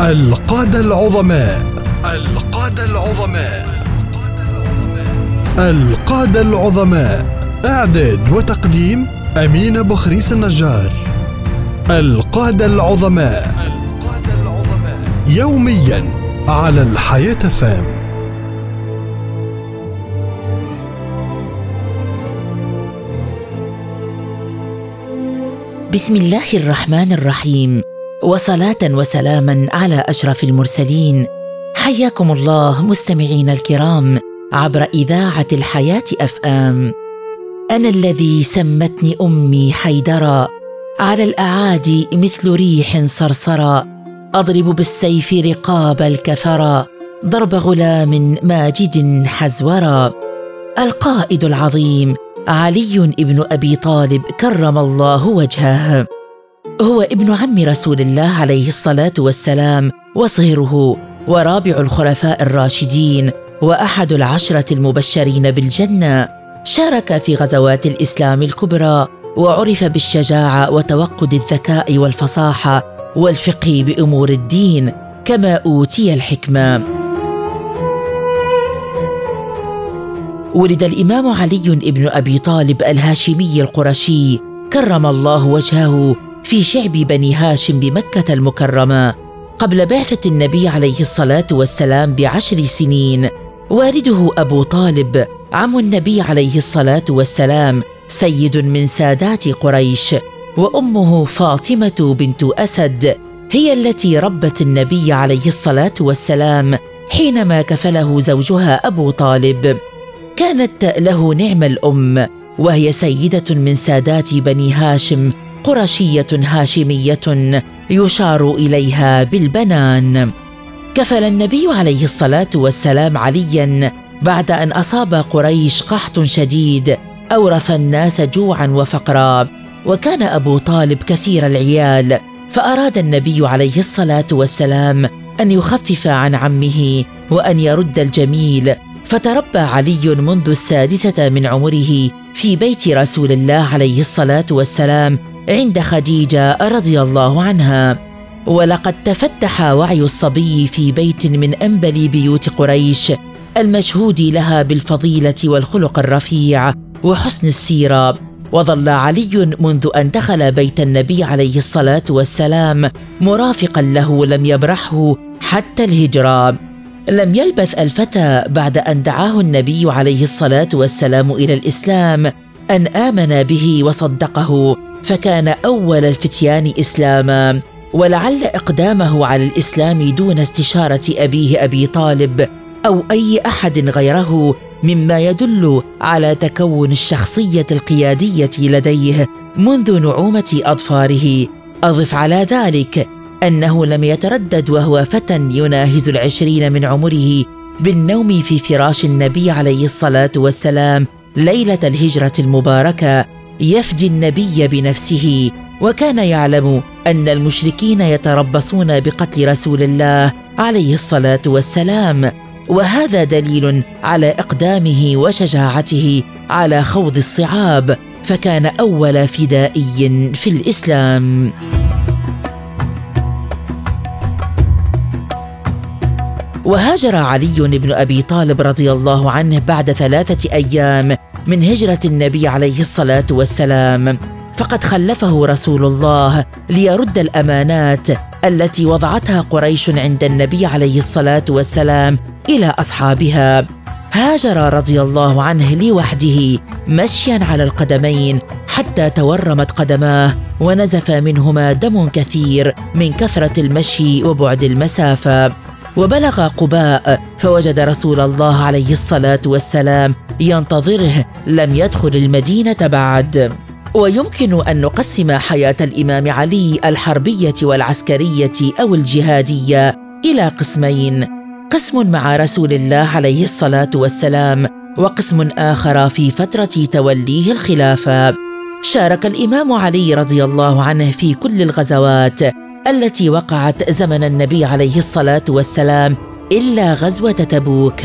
القادة العظماء. القادة العظماء. القادة العظماء. إعداد وتقديم أمين بخريس النجار. القادة العظماء القادة العظماء. يوميا على الحياة فام. بسم الله الرحمن الرحيم. وصلاة وسلاما على أشرف المرسلين. حياكم الله مستمعين الكرام عبر إذاعة الحياة اف ام أنا الذي سمتني أمي حيدرا على الأعادي مثل ريح صرصرا أضرب بالسيف رقاب الكفرا ضرب غلام ماجد حزورا القائد العظيم علي بن أبي طالب كرم الله وجهه. هو ابن عم رسول الله عليه الصلاة والسلام وصهره ورابع الخلفاء الراشدين وأحد العشرة المبشرين بالجنة. شارك في غزوات الإسلام الكبرى وعرف بالشجاعة وتوقد الذكاء والفصاحة والفقه بأمور الدين كما أوتي الحكمة. ولد الإمام علي بن أبي طالب الهاشمي القرشي كرم الله وجهه في شعب بني هاشم بمكة المكرمة قبل بعثة النبي عليه الصلاة والسلام بعشر سنين. والده أبو طالب عم النبي عليه الصلاة والسلام سيد من سادات قريش وأمه فاطمة بنت أسد هي التي ربت النبي عليه الصلاة والسلام حينما كفله زوجها أبو طالب. كانت له نعم الأم وهي سيدة من سادات بني هاشم قرشية هاشمية يشار إليها بالبنان. كفل النبي عليه الصلاة والسلام عليا بعد أن أصاب قريش قحط شديد أورث الناس جوعا وفقرا وكان أبو طالب كثير العيال فأراد النبي عليه الصلاة والسلام أن يخفف عن عمه وأن يرد الجميل. فتربى علي منذ السادسة من عمره في بيت رسول الله عليه الصلاة والسلام عند خديجة رضي الله عنها. ولقد تفتح وعي الصبي في بيت من أنبل بيوت قريش المشهود لها بالفضيلة والخلق الرفيع وحسن السيرة. وظل علي منذ أن دخل بيت النبي عليه الصلاة والسلام مرافقا له لم يبرحه حتى الهجرة. لم يلبث الفتى بعد أن دعاه النبي عليه الصلاة والسلام إلى الإسلام أن آمن به وصدقه. فكان أول الفتيان إسلاما ولعل إقدامه على الإسلام دون استشارة أبيه أبي طالب أو أي أحد غيره مما يدل على تكون الشخصية القيادية لديه منذ نعومة أظفاره. أضف على ذلك أنه لم يتردد وهو فتى يناهز العشرين من عمره بالنوم في فراش النبي عليه الصلاة والسلام ليلة الهجرة المباركة. يفدي النبي بنفسه وكان يعلم أن المشركين يتربصون بقتل رسول الله عليه الصلاة والسلام. وهذا دليل على إقدامه وشجاعته على خوض الصعاب فكان أول فدائي في الإسلام. وهاجر علي بن أبي طالب رضي الله عنه بعد ثلاثة أيام من هجرة النبي عليه الصلاة والسلام. فقد خلفه رسول الله ليرد الأمانات التي وضعتها قريش عند النبي عليه الصلاة والسلام إلى أصحابها. هاجر رضي الله عنه لوحده مشيا على القدمين حتى تورمت قدماه ونزف منهما دم كثير من كثرة المشي وبعد المسافة. وبلغ قباء فوجد رسول الله عليه الصلاة والسلام ينتظره لم يدخل المدينة بعد. ويمكن أن نقسم حياة الإمام علي الحربية والعسكرية أو الجهادية إلى قسمين. قسم مع رسول الله عليه الصلاة والسلام وقسم آخر في فترة توليه الخلافة. شارك الإمام علي رضي الله عنه في كل الغزوات التي وقعت زمن النبي عليه الصلاة والسلام إلا غزوة تبوك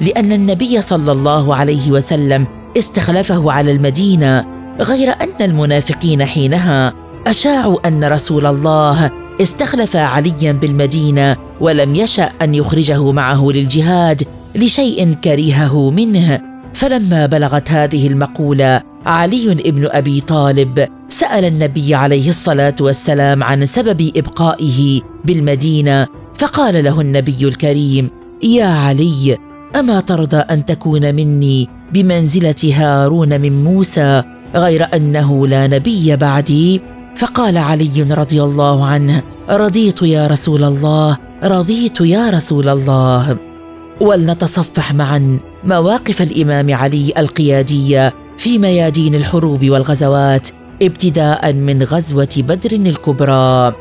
لأن النبي صلى الله عليه وسلم استخلفه على المدينة غير أن المنافقين حينها أشاعوا أن رسول الله استخلف عليا بالمدينة ولم يشأ أن يخرجه معه للجهاد لشيء كرهه منه. فلما بلغت هذه المقولة علي بن أبي طالب سأل النبي عليه الصلاة والسلام عن سبب إبقائه بالمدينة فقال له النبي الكريم يا علي أما ترضى أن تكون مني بمنزلة هارون من موسى غير أنه لا نبي بعدي؟ فقال علي رضي الله عنه رضيت يا رسول الله رضيت يا رسول الله. ولنتصفح معا مواقف الإمام علي القيادية في ميادين الحروب والغزوات ابتداء من غزوة بدر الكبرى.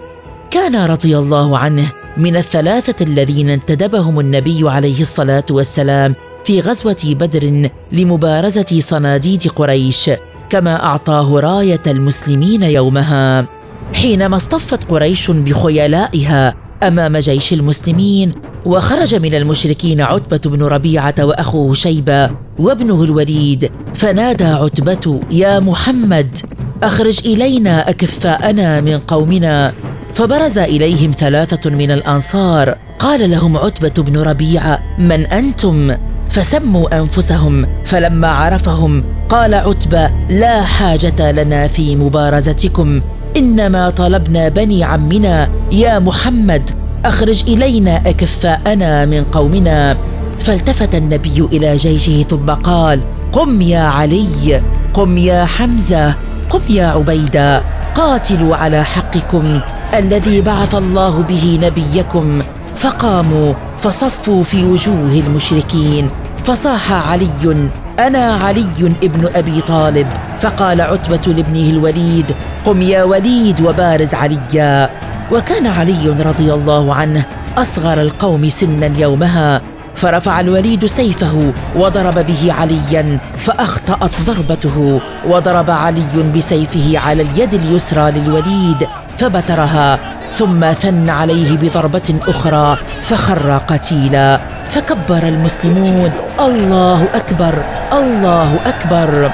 كان رضي الله عنه من الثلاثة الذين انتدبهم النبي عليه الصلاة والسلام في غزوة بدر لمبارزة صناديد قريش كما أعطاه راية المسلمين يومها. حينما اصطفت قريش بخيلائها أمام جيش المسلمين وخرج من المشركين عتبة بن ربيعة وأخوه شيبة وابنه الوليد فنادى عتبة يا محمد أخرج إلينا أكفاءنا من قومنا. فبرز إليهم ثلاثة من الأنصار قال لهم عتبة بن ربيعة من أنتم؟ فسموا أنفسهم فلما عرفهم قال عتبة لا حاجة لنا في مبارزتكم إنما طلبنا بني عمنا يا محمد أخرج إلينا أكفاءنا من قومنا. فالتفت النبي إلى جيشه ثم قال قم يا علي قم يا حمزة قم يا عبيدة قاتلوا على حقكم الذي بعث الله به نبيكم. فقاموا فصفوا في وجوه المشركين. فصاح علي أنا علي ابن أبي طالب. فقال عتبة لابنه الوليد قم يا وليد وبارز عليا. وكان علي رضي الله عنه أصغر القوم سنا يومها فرفع الوليد سيفه وضرب به عليا فأخطأت ضربته وضرب علي بسيفه على اليد اليسرى للوليد فبترها ثم ثن عليه بضربة أخرى فخر قتيلا فكبر المسلمون الله أكبر الله أكبر.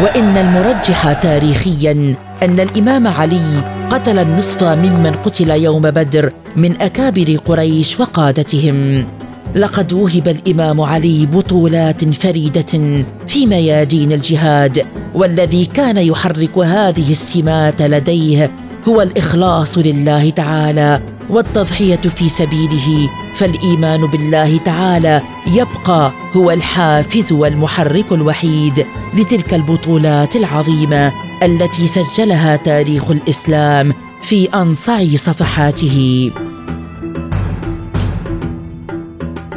وإن المرجح تاريخيا أن الإمام علي قتل النصف ممن قتل يوم بدر من أكابر قريش وقادتهم. لقد وهب الإمام علي بطولات فريدة في ميادين الجهاد والذي كان يحرك هذه السمات لديه هو الإخلاص لله تعالى والتضحية في سبيله فالإيمان بالله تعالى يبقى هو الحافز والمحرك الوحيد لتلك البطولات العظيمة. التي سجلها تاريخ الإسلام في أنصع صفحاته.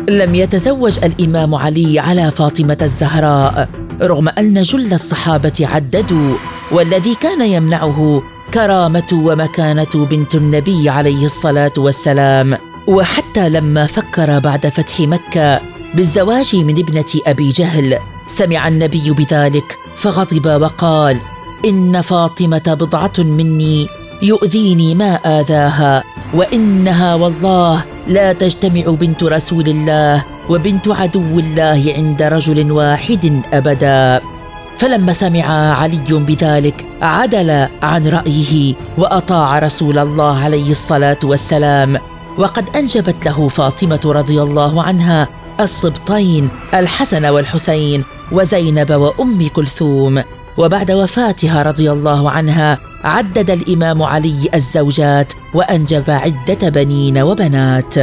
لم يتزوج الإمام علي على فاطمة الزهراء رغم أن جل الصحابة عددوا والذي كان يمنعه كرامة ومكانة بنت النبي عليه الصلاة والسلام. وحتى لما فكر بعد فتح مكة بالزواج من ابنة أبي جهل سمع النبي بذلك فغضب وقال إن فاطمة بضعة مني يؤذيني ما آذاها وإنها والله لا تجتمع بنت رسول الله وبنت عدو الله عند رجل واحد أبدا. فلما سمع علي بذلك عدل عن رأيه وأطاع رسول الله عليه الصلاة والسلام. وقد أنجبت له فاطمة رضي الله عنها الصبطين الحسن والحسين وزينب وأم كلثوم. وبعد وفاتها رضي الله عنها عدد الإمام علي الزوجات وأنجب عدة بنين وبنات.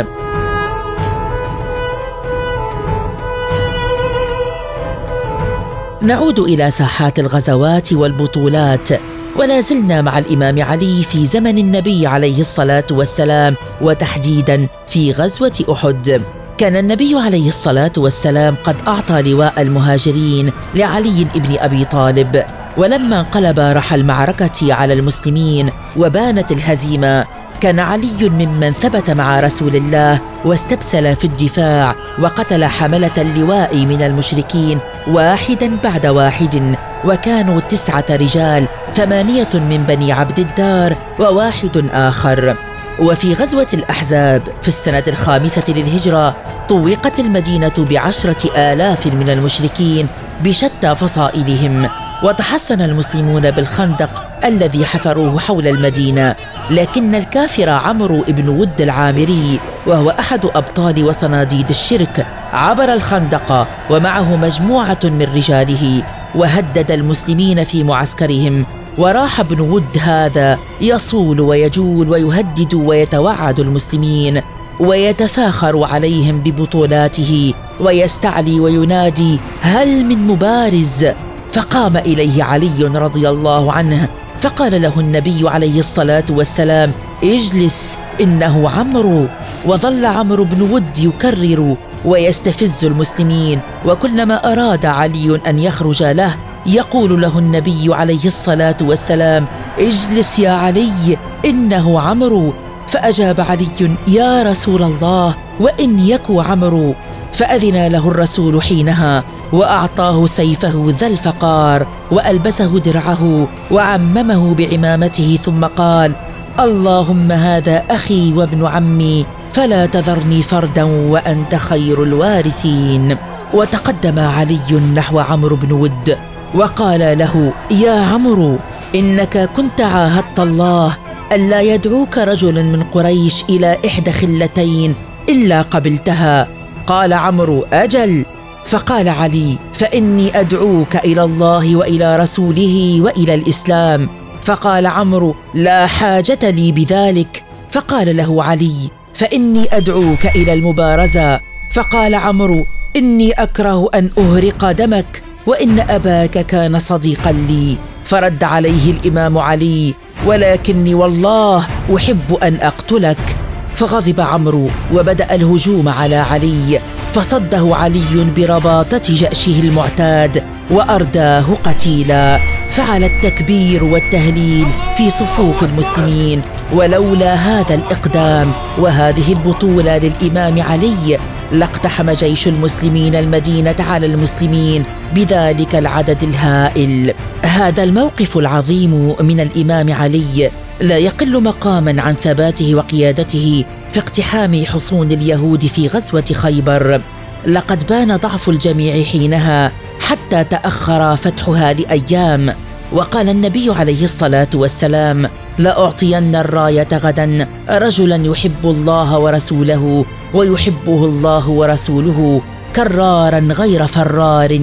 نعود إلى ساحات الغزوات والبطولات ولا زلنا مع الإمام علي في زمن النبي عليه الصلاة والسلام وتحديدا في غزوة أحد. كان النبي عليه الصلاة والسلام قد أعطى لواء المهاجرين لعلي بن أبي طالب. ولما انقلب رحى المعركة على المسلمين وبانت الهزيمة. كان علي ممن ثبت مع رسول الله واستبسل في الدفاع وقتل حملة اللواء من المشركين واحدا بعد واحد. وكانوا تسعة رجال ثمانية من بني عبد الدار وواحد آخر. وفي غزوة الأحزاب في السنة الخامسة للهجرة طوقت المدينة بعشرة آلاف من المشركين بشتى فصائلهم وتحصن المسلمون بالخندق الذي حفروه حول المدينة. لكن الكافر عمرو بن ود العامري وهو أحد أبطال وصناديد الشرك عبر الخندق ومعه مجموعة من رجاله وهدد المسلمين في معسكرهم وراح ابن ود هذا يصول ويجول ويهدد ويتوعد المسلمين ويتفاخر عليهم ببطولاته ويستعلي وينادي هل من مبارز؟ فقام إليه علي رضي الله عنه فقال له النبي عليه الصلاة والسلام اجلس إنه عمرو. وظل عمرو بن ود يكرر ويستفز المسلمين وكلما أراد علي أن يخرج له يقول له النبي عليه الصلاة والسلام اجلس يا علي إنه عمرو. فأجاب علي يا رسول الله وإن يك عمرو. فأذن له الرسول حينها وأعطاه سيفه ذا الفقار وألبسه درعه وعممه بعمامته ثم قال اللهم هذا أخي وابن عمي فلا تذرني فردا وأنت خير الوارثين. وتقدم علي نحو عمرو بن ود. وقال له يا عمرو إنك كنت عاهدت الله ألا يدعوك رجل من قريش إلى إحدى خلتين إلا قبلتها. قال عمرو أجل. فقال علي فإني أدعوك إلى الله وإلى رسوله وإلى الإسلام. فقال عمرو لا حاجة لي بذلك. فقال له علي فإني أدعوك إلى المبارزة. فقال عمرو إني أكره أن أهرق دمك وإن أباك كان صديقا لي. فرد عليه الإمام علي ولكني والله أحب أن أقتلك. فغضب عمرو وبدأ الهجوم على علي. فصده علي برباطة جأشه المعتاد وأرداه قتيلا. فعل التكبير والتهليل في صفوف المسلمين ولولا هذا الإقدام وهذه البطولة للإمام علي لاقتحم جيش المسلمين المدينة على المسلمين بذلك العدد الهائل. هذا الموقف العظيم من الإمام علي لا يقل مقاما عن ثباته وقيادته في اقتحام حصون اليهود في غزوة خيبر. لقد بان ضعف الجميع حينها حتى تأخر فتحها لأيام وقال النبي عليه الصلاة والسلام لأعطين الراية غدا. رجلا يحب الله ورسوله ويحبه الله ورسوله كرارا غير فرار.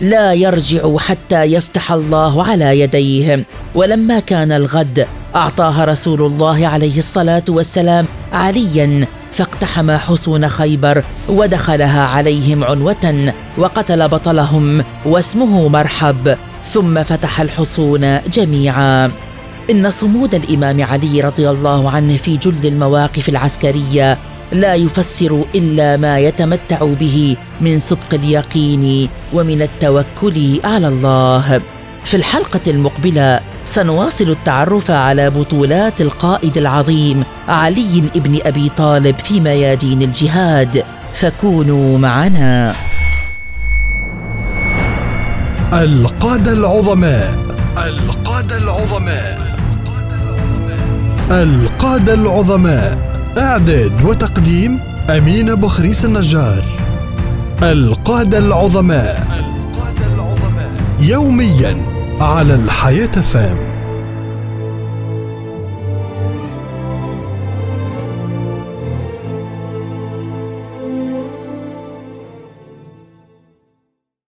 لا يرجع حتى يفتح الله على يديه. ولما كان الغد اعطاها رسول الله عليه الصلاة والسلام عليا فاقتحم حصون خيبر ودخلها عليهم عنوة وقتل بطلهم واسمه مرحب ثم فتح الحصون جميعا. إن صمود الإمام علي رضي الله عنه في جل المواقف العسكرية لا يفسر إلا ما يتمتع به من صدق اليقين ومن التوكل على الله. في الحلقة المقبلة سنواصل التعرف على بطولات القائد العظيم علي بن أبي طالب في ميادين الجهاد. فكونوا معنا. القادة العظماء. القادة العظماء. القادة العظماء إعداد وتقديم أمين بخريس النجار. القادة العظماء القاده العظماء يوميا على الحياة فام.